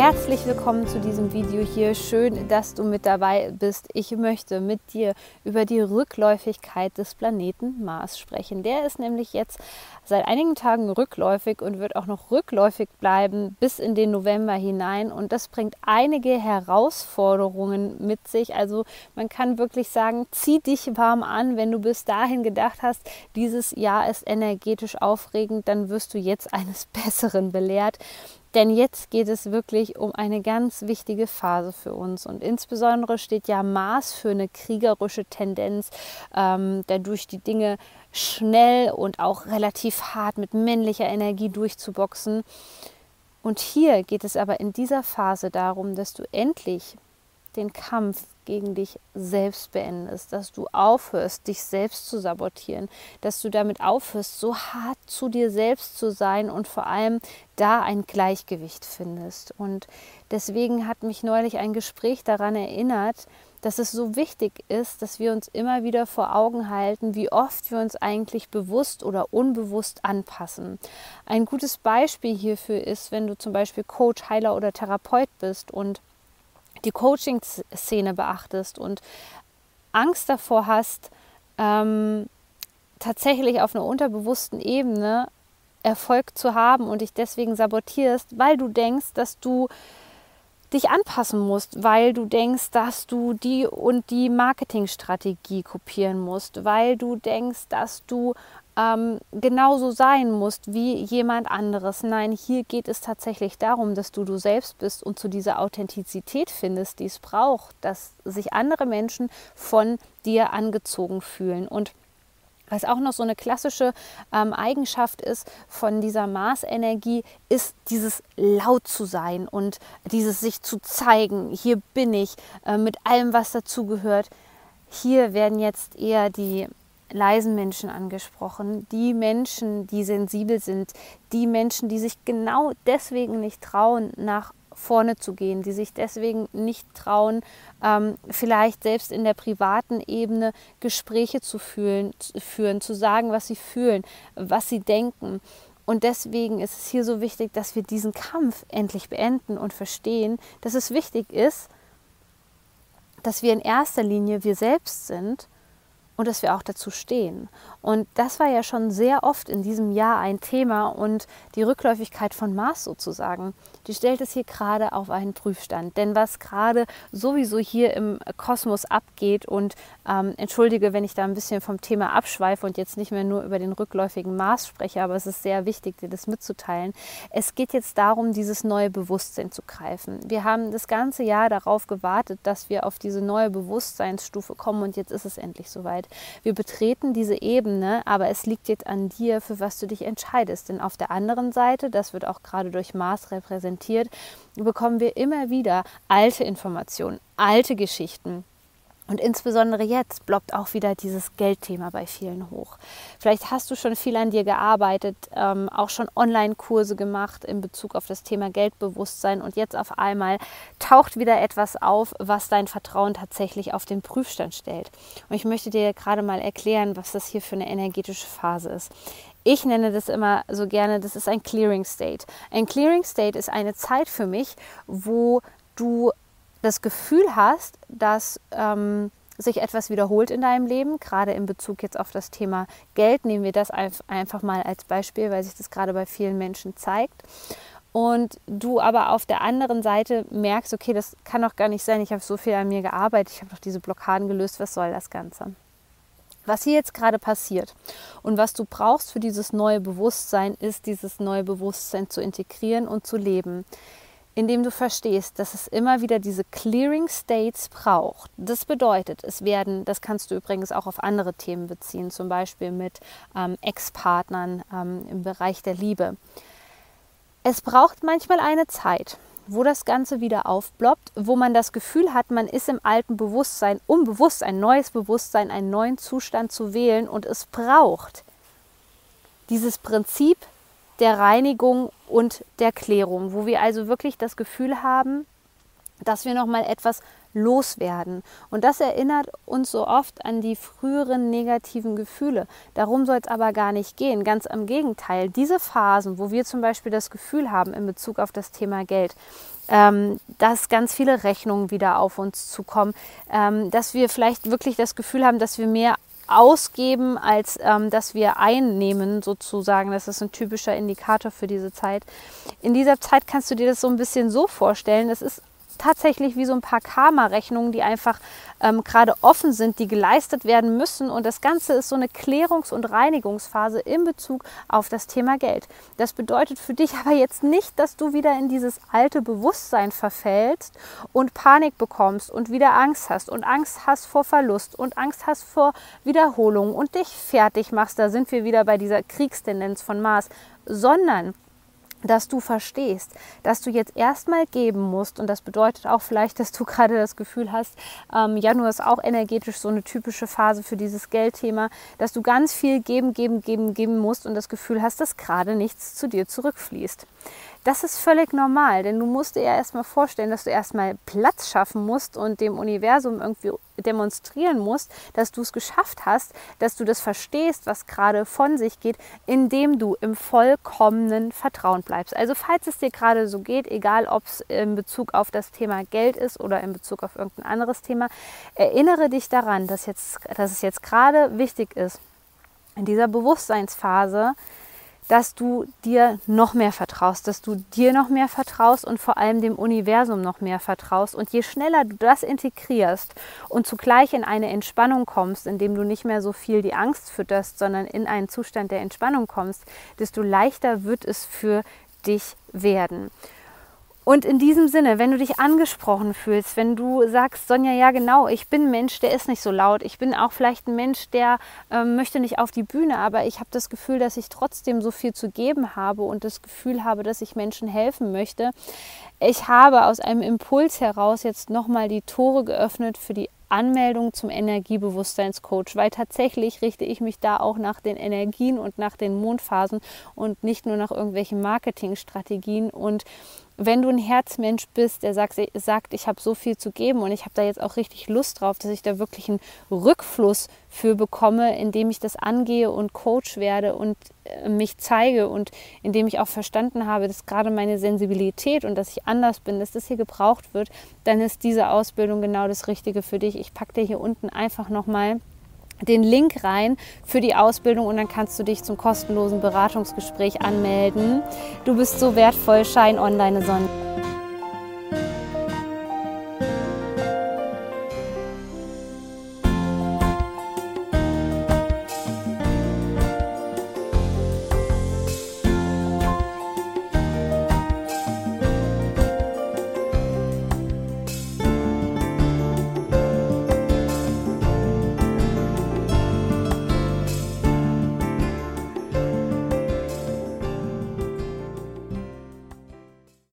Herzlich willkommen zu diesem Video hier. Schön, dass du mit dabei bist. Ich möchte mit dir über die Rückläufigkeit des Planeten Mars sprechen. Der ist nämlich jetzt seit einigen Tagen rückläufig und wird auch noch rückläufig bleiben bis in den November hinein. Und das bringt einige Herausforderungen mit sich. Also man kann wirklich sagen, zieh dich warm an, wenn du bis dahin gedacht hast, dieses Jahr ist energetisch aufregend, dann wirst du jetzt eines Besseren belehrt. Denn jetzt geht es wirklich um eine ganz wichtige Phase für uns. Und insbesondere steht ja Mars für eine kriegerische Tendenz, ähm, dadurch die Dinge schnell und auch relativ hart mit männlicher Energie durchzuboxen. Und hier geht es aber in dieser Phase darum, dass du endlich den Kampf gegen dich selbst beendest, dass du aufhörst, dich selbst zu sabotieren, dass du damit aufhörst, so hart zu dir selbst zu sein und vor allem da ein Gleichgewicht findest. Und deswegen hat mich neulich ein Gespräch daran erinnert, dass es so wichtig ist, dass wir uns immer wieder vor Augen halten, wie oft wir uns eigentlich bewusst oder unbewusst anpassen. Ein gutes Beispiel hierfür ist, wenn du zum Beispiel Coach, Heiler oder Therapeut bist und die Coaching-Szene beachtest und Angst davor hast, ähm, tatsächlich auf einer unterbewussten Ebene Erfolg zu haben und dich deswegen sabotierst, weil du denkst, dass du dich anpassen musst, weil du denkst, dass du die und die Marketingstrategie kopieren musst, weil du denkst, dass du ähm, genauso sein musst wie jemand anderes. Nein, hier geht es tatsächlich darum, dass du du selbst bist und zu dieser Authentizität findest, die es braucht, dass sich andere Menschen von dir angezogen fühlen. Und was auch noch so eine klassische ähm, Eigenschaft ist von dieser Marsenergie, ist dieses laut zu sein und dieses sich zu zeigen. Hier bin ich äh, mit allem, was dazugehört. Hier werden jetzt eher die leisen Menschen angesprochen, die Menschen, die sensibel sind, die Menschen, die sich genau deswegen nicht trauen, nach vorne zu gehen, die sich deswegen nicht trauen, ähm, vielleicht selbst in der privaten Ebene Gespräche zu, fühlen, zu führen, zu sagen, was sie fühlen, was sie denken. Und deswegen ist es hier so wichtig, dass wir diesen Kampf endlich beenden und verstehen, dass es wichtig ist, dass wir in erster Linie wir selbst sind und dass wir auch dazu stehen. Und das war ja schon sehr oft in diesem Jahr ein Thema und die Rückläufigkeit von Mars sozusagen, die stellt es hier gerade auf einen Prüfstand. Denn was gerade sowieso hier im Kosmos abgeht und ähm, entschuldige, wenn ich da ein bisschen vom Thema abschweife und jetzt nicht mehr nur über den rückläufigen Mars spreche, aber es ist sehr wichtig, dir das mitzuteilen. Es geht jetzt darum, dieses neue Bewusstsein zu greifen. Wir haben das ganze Jahr darauf gewartet, dass wir auf diese neue Bewusstseinsstufe kommen und jetzt ist es endlich soweit. Wir betreten diese Ebene, aber es liegt jetzt an dir, für was du dich entscheidest. Denn auf der anderen Seite, das wird auch gerade durch Mars repräsentiert, bekommen wir immer wieder alte Informationen, alte Geschichten und insbesondere jetzt blockt auch wieder dieses Geldthema bei vielen hoch. Vielleicht hast du schon viel an dir gearbeitet, ähm, auch schon Online-Kurse gemacht in Bezug auf das Thema Geldbewusstsein und jetzt auf einmal taucht wieder etwas auf, was dein Vertrauen tatsächlich auf den Prüfstand stellt. Und ich möchte dir gerade mal erklären, was das hier für eine energetische Phase ist. Ich nenne das immer so gerne, das ist ein Clearing State. Ein Clearing State ist eine Zeit für mich, wo du das Gefühl hast, dass ähm, sich etwas wiederholt in deinem Leben, gerade in Bezug jetzt auf das Thema Geld, nehmen wir das einfach mal als Beispiel, weil sich das gerade bei vielen Menschen zeigt. Und du aber auf der anderen Seite merkst, okay, das kann doch gar nicht sein, ich habe so viel an mir gearbeitet, ich habe doch diese Blockaden gelöst, was soll das Ganze? Was hier jetzt gerade passiert und was du brauchst für dieses neue Bewusstsein, ist dieses neue Bewusstsein zu integrieren und zu leben indem du verstehst, dass es immer wieder diese Clearing States braucht. Das bedeutet, es werden, das kannst du übrigens auch auf andere Themen beziehen, zum Beispiel mit ähm, Ex-Partnern ähm, im Bereich der Liebe. Es braucht manchmal eine Zeit, wo das Ganze wieder aufploppt, wo man das Gefühl hat, man ist im alten Bewusstsein, um bewusst ein neues Bewusstsein, einen neuen Zustand zu wählen und es braucht dieses Prinzip der Reinigung und der Klärung, wo wir also wirklich das Gefühl haben, dass wir noch mal etwas loswerden. Und das erinnert uns so oft an die früheren negativen Gefühle. Darum soll es aber gar nicht gehen. Ganz im Gegenteil. Diese Phasen, wo wir zum Beispiel das Gefühl haben in Bezug auf das Thema Geld, ähm, dass ganz viele Rechnungen wieder auf uns zukommen, ähm, dass wir vielleicht wirklich das Gefühl haben, dass wir mehr ausgeben, als ähm, dass wir einnehmen, sozusagen. Das ist ein typischer Indikator für diese Zeit. In dieser Zeit kannst du dir das so ein bisschen so vorstellen. Das ist tatsächlich wie so ein paar Karma-Rechnungen, die einfach ähm, gerade offen sind, die geleistet werden müssen. Und das Ganze ist so eine Klärungs- und Reinigungsphase in Bezug auf das Thema Geld. Das bedeutet für dich aber jetzt nicht, dass du wieder in dieses alte Bewusstsein verfällst und Panik bekommst und wieder Angst hast und Angst hast vor Verlust und Angst hast vor Wiederholung und dich fertig machst. Da sind wir wieder bei dieser Kriegstendenz von Mars, sondern dass du verstehst, dass du jetzt erstmal geben musst und das bedeutet auch vielleicht, dass du gerade das Gefühl hast, ähm, Januar ist auch energetisch so eine typische Phase für dieses Geldthema, dass du ganz viel geben, geben, geben, geben musst und das Gefühl hast, dass gerade nichts zu dir zurückfließt. Das ist völlig normal, denn du musst dir ja erstmal vorstellen, dass du erstmal Platz schaffen musst und dem Universum irgendwie demonstrieren musst, dass du es geschafft hast, dass du das verstehst, was gerade von sich geht, indem du im vollkommenen Vertrauen bleibst. Also falls es dir gerade so geht, egal ob es in Bezug auf das Thema Geld ist oder in Bezug auf irgendein anderes Thema, erinnere dich daran, dass, jetzt, dass es jetzt gerade wichtig ist, in dieser Bewusstseinsphase dass du dir noch mehr vertraust, dass du dir noch mehr vertraust und vor allem dem Universum noch mehr vertraust. Und je schneller du das integrierst und zugleich in eine Entspannung kommst, indem du nicht mehr so viel die Angst fütterst, sondern in einen Zustand der Entspannung kommst, desto leichter wird es für dich werden. Und in diesem Sinne, wenn du dich angesprochen fühlst, wenn du sagst, Sonja, ja genau, ich bin ein Mensch, der ist nicht so laut, ich bin auch vielleicht ein Mensch, der äh, möchte nicht auf die Bühne, aber ich habe das Gefühl, dass ich trotzdem so viel zu geben habe und das Gefühl habe, dass ich Menschen helfen möchte. Ich habe aus einem Impuls heraus jetzt nochmal die Tore geöffnet für die Anmeldung zum Energiebewusstseinscoach, weil tatsächlich richte ich mich da auch nach den Energien und nach den Mondphasen und nicht nur nach irgendwelchen Marketingstrategien. Und wenn du ein Herzmensch bist, der sagt, sagt ich habe so viel zu geben und ich habe da jetzt auch richtig Lust drauf, dass ich da wirklich einen Rückfluss für bekomme, indem ich das angehe und Coach werde und äh, mich zeige und indem ich auch verstanden habe, dass gerade meine Sensibilität und dass ich anders bin, dass das hier gebraucht wird, dann ist diese Ausbildung genau das Richtige für dich. Ich packe dir hier unten einfach nochmal den Link rein für die Ausbildung und dann kannst du dich zum kostenlosen Beratungsgespräch anmelden. Du bist so wertvoll, Schein online Sonne.